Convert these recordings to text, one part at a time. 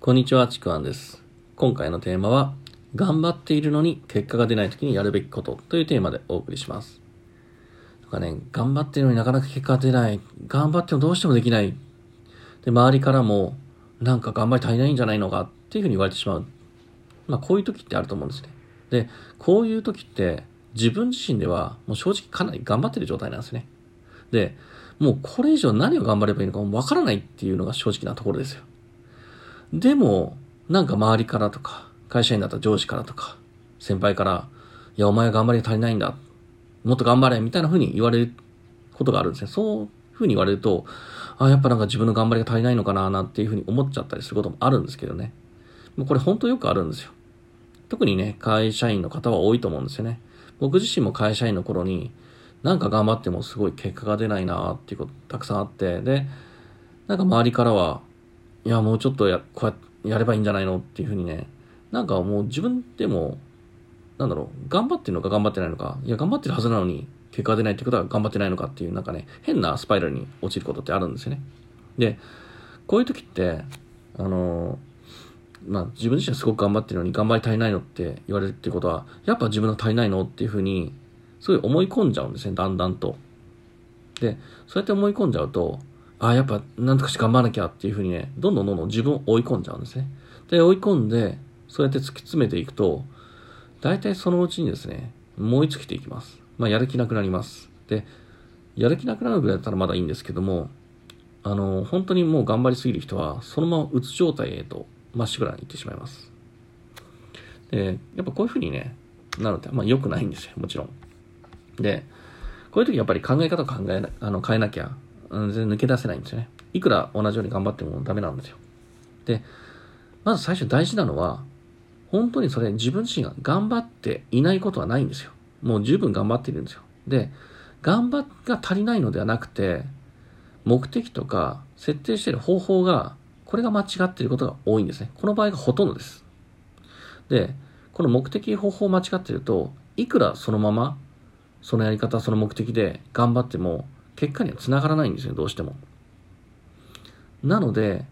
こんにちは、ちくわんです。今回のテーマは、頑張っているのに結果が出ない時にやるべきことというテーマでお送りします。なんかね、頑張っているのになかなか結果が出ない。頑張ってもどうしてもできない。で、周りからも、なんか頑張り足りないんじゃないのかっていうふうに言われてしまう。まあ、こういう時ってあると思うんですね。で、こういう時って、自分自身では、もう正直かなり頑張ってる状態なんですね。で、もうこれ以上何を頑張ればいいのかもわからないっていうのが正直なところですよ。でも、なんか周りからとか、会社員だった上司からとか、先輩から、いや、お前頑張りが足りないんだ。もっと頑張れ、みたいな風に言われることがあるんですね。そういう風に言われると、あ、やっぱなんか自分の頑張りが足りないのかな、なんていう風に思っちゃったりすることもあるんですけどね。もうこれ本当よくあるんですよ。特にね、会社員の方は多いと思うんですよね。僕自身も会社員の頃に、なんか頑張ってもすごい結果が出ないなっていうことたくさんあって、で、なんか周りからは、いや、もうちょっとや、こうややればいいんじゃないのっていうふうにね、なんかもう自分でも、なんだろう、頑張ってるのか頑張ってないのか、いや、頑張ってるはずなのに、結果が出ないってことは頑張ってないのかっていう、なんかね、変なスパイラルに落ちることってあるんですよね。で、こういう時って、あのまあ、自分自身はすごく頑張ってるのに頑張り足りないのって言われるっていうことは、やっぱ自分の足りないのっていうふうに、すごい思い込んじゃうんですね、だんだんと。で、そうやって思い込んじゃうと、ああ、やっぱなんとかして頑張らなきゃっていうふうにね、どんどんどんどん自分を追い込んじゃうんですね。で、追い込んで、そうやって突き詰めていくと、大体そのうちにですね、燃え尽きていきます。まあ、やる気なくなります。で、やる気なくなるぐらいだったらまだいいんですけども、あの、本当にもう頑張りすぎる人は、そのままうつ状態へと、まっしぐらに行ってしまいます。で、やっぱこういうふうにね、なるって、まあ良くないんですよ、もちろん。で、こういう時やっぱり考え方を考えな、あの、変えなきゃ、全然抜け出せないんですよね。いくら同じように頑張ってもダメなんですよ。で、まず最初大事なのは、本当にそれ自分自身が頑張っていないことはないんですよ。もう十分頑張っているんですよ。で、頑張が足りないのではなくて、目的とか設定している方法が、これが間違っていることが多いんですね。この場合がほとんどです。で、この目的方法を間違っていると、いくらそのまま、そのやり方、その目的で頑張っても、結果にはつながらないんですよ、どうしても。なので、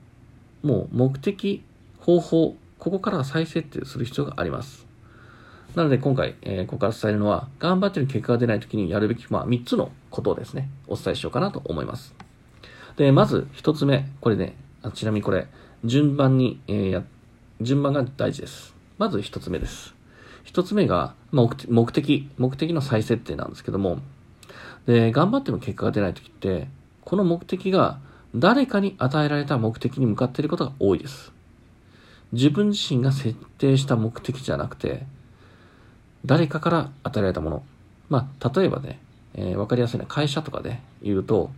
もう目的、方法、ここから再設定する必要があります。なので今回、えーここから伝えるのは、頑張ってる結果が出ないときにやるべき、まあ、3つのことをですね、お伝えしようかなと思います。で、まず1つ目、これね、あちなみにこれ、順番に、えー、順番が大事です。まず1つ目です。1つ目が、まあ目的、目的、目的の再設定なんですけども、で、頑張っても結果が出ないときって、この目的が誰かに与えられた目的に向かっていることが多いです。自分自身が設定した目的じゃなくて、誰かから与えられたもの。まあ、例えばね、えーわかりやすいのは会社とかで言うと、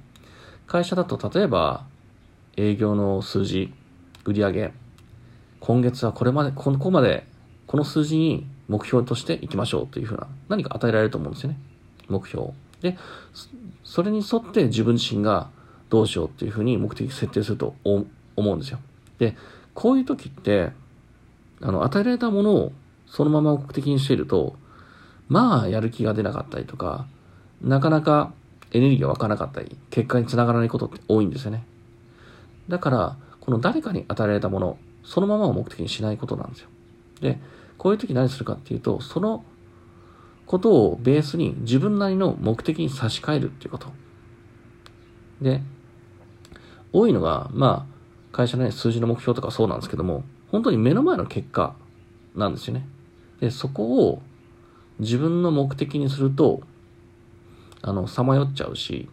会社だと例えば、営業の数字、売上今月はこれまで、ここまで、この数字に目標としていきましょうというふうな、何か与えられると思うんですよね。目標。で、それに沿って自分自身がどうしようっていうふうに目的設定すると思うんですよ。で、こういう時って、あの、与えられたものをそのまま目的にしていると、まあ、やる気が出なかったりとか、なかなかエネルギーが湧かなかったり、結果につながらないことって多いんですよね。だから、この誰かに与えられたもの、そのままを目的にしないことなんですよ。で、こういう時何するかっていうと、そのことをベースに自分なりの目的に差し替えるっていうこと。で、多いのが、まあ、会社の、ね、数字の目標とかそうなんですけども、本当に目の前の結果なんですよね。で、そこを自分の目的にすると、あの、さまよっちゃうし、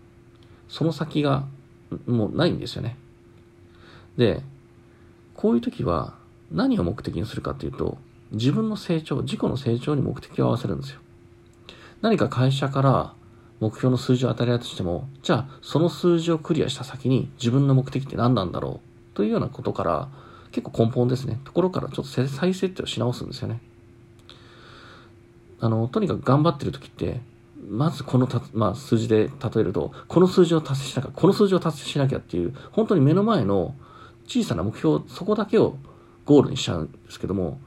その先がもうないんですよね。で、こういう時は何を目的にするかっていうと、自分の成長、自己の成長に目的を合わせるんですよ。何か会社から目標の数字を与えられたとしても、じゃあその数字をクリアした先に自分の目的って何なんだろう？というようなことから、結構根本ですね。ところからちょっと再設定をし直すんですよね。あの、とにかく頑張ってる時って、まずこのた、まあ、数字で例えると、この数字を達成しなきゃ、この数字を達成しなきゃっていう、本当に目の前の小さな目標、そこだけをゴールにしちゃうんですけども、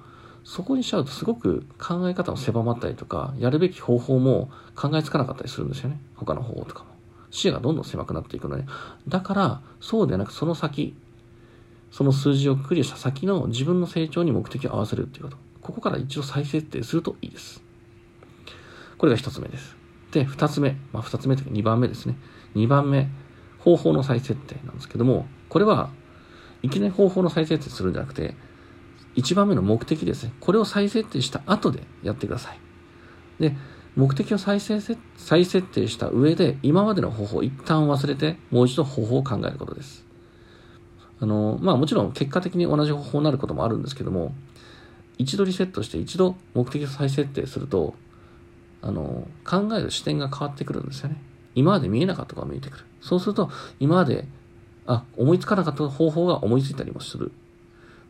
そこにしちゃうとすごく考え方も狭まったりとか、やるべき方法も考えつかなかったりするんですよね。他の方法とかも。視野がどんどん狭くなっていくので。だから、そうではなくその先、その数字をクリアした先の自分の成長に目的を合わせるっていうこと。ここから一度再設定するといいです。これが一つ目です。で、二つ目。まあ二つ目というか二番目ですね。二番目。方法の再設定なんですけども、これはいきなり方法の再設定するんじゃなくて、一番目の目的ですね。これを再設定した後でやってください。で、目的を再生再設定した上で、今までの方法を一旦忘れて、もう一度方法を考えることです。あの、まあもちろん結果的に同じ方法になることもあるんですけども、一度リセットして一度目的を再設定すると、あの、考える視点が変わってくるんですよね。今まで見えなかったことが見えてくる。そうすると、今まで、あ、思いつかなかった方法が思いついたりもする。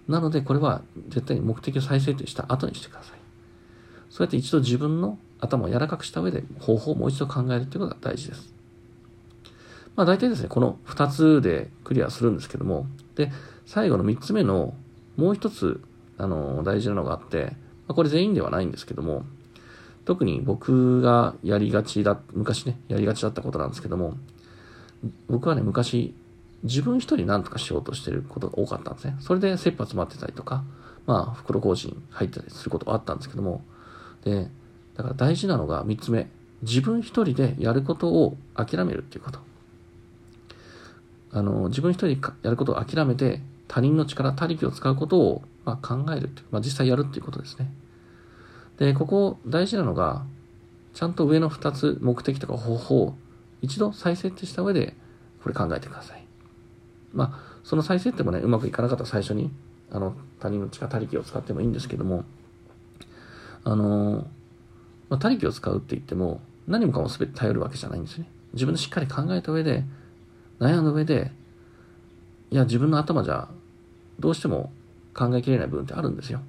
なので、これは絶対に目的を再設定した後にしてください。そうやって一度自分の頭を柔らかくした上で方法をもう一度考えるということが大事です。まあ大体ですね、この2つでクリアするんですけども、で、最後の3つ目のもう一つ、あの、大事なのがあって、まあ、これ全員ではないんですけども、特に僕がやりがちだ、昔ね、やりがちだったことなんですけども、僕はね、昔、自分一人何とかしようとしてることが多かったんですね。それで切羽詰まってたりとか、まあ、袋工事に入ったりすることはあったんですけども、で、だから大事なのが3つ目。自分一人でやることを諦めるっていうこと。あの、自分一人やることを諦めて、他人の力、他力を使うことを、まあ、考えるってまあ、実際やるっていうことですね。で、ここ大事なのが、ちゃんと上の2つ目的とか方法を一度再設定した上で、これ考えてください。まあ、その再設定もね、うまくいかなかったら最初に、あの、他人の力、他力を使ってもいいんですけども、あの、まあ、他力を使うって言っても、何もかも全て頼るわけじゃないんですね。自分でしっかり考えた上で、悩んだ上で、いや、自分の頭じゃ、どうしても考えきれない部分ってあるんですよ。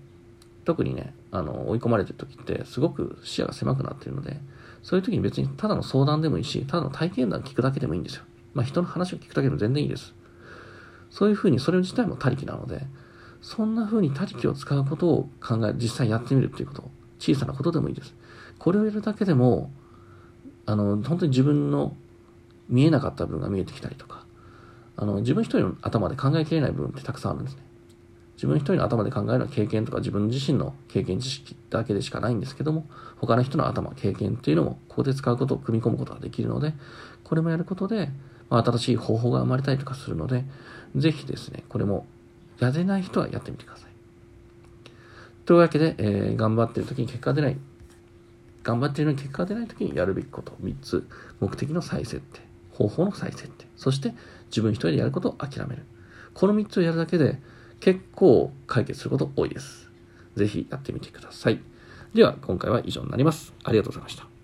特にね、あの、追い込まれてる時って、すごく視野が狭くなってるので、そういう時に別にただの相談でもいいし、ただの体験談聞くだけでもいいんですよ。まあ人の話を聞くだけでも全然いいです。そういうふうに、それ自体も他力なので、そんな風に他力を使うことを考え、実際やってみるっていうこと、小さなことでもいいです。これをやるだけでも、あの、本当に自分の見えなかった部分が見えてきたりとか、あの、自分一人の頭で考えきれない部分ってたくさんあるんですね。自分一人の頭で考えるのは経験とか自分自身の経験知識だけでしかないんですけども、他の人の頭、経験っていうのもここで使うことを組み込むことができるので、これもやることで、まあ、新しい方法が生まれたりとかするので、ぜひですね、これもやれない人はやってみてください。というわけで、えー、頑張ってる時に結果が出ない、頑張っているのに結果が出ない時にやるべきこと、3つ、目的の再設定、方法の再設定、そして自分一人でやることを諦める。この3つをやるだけで結構解決すること多いです。ぜひやってみてください。では、今回は以上になります。ありがとうございました。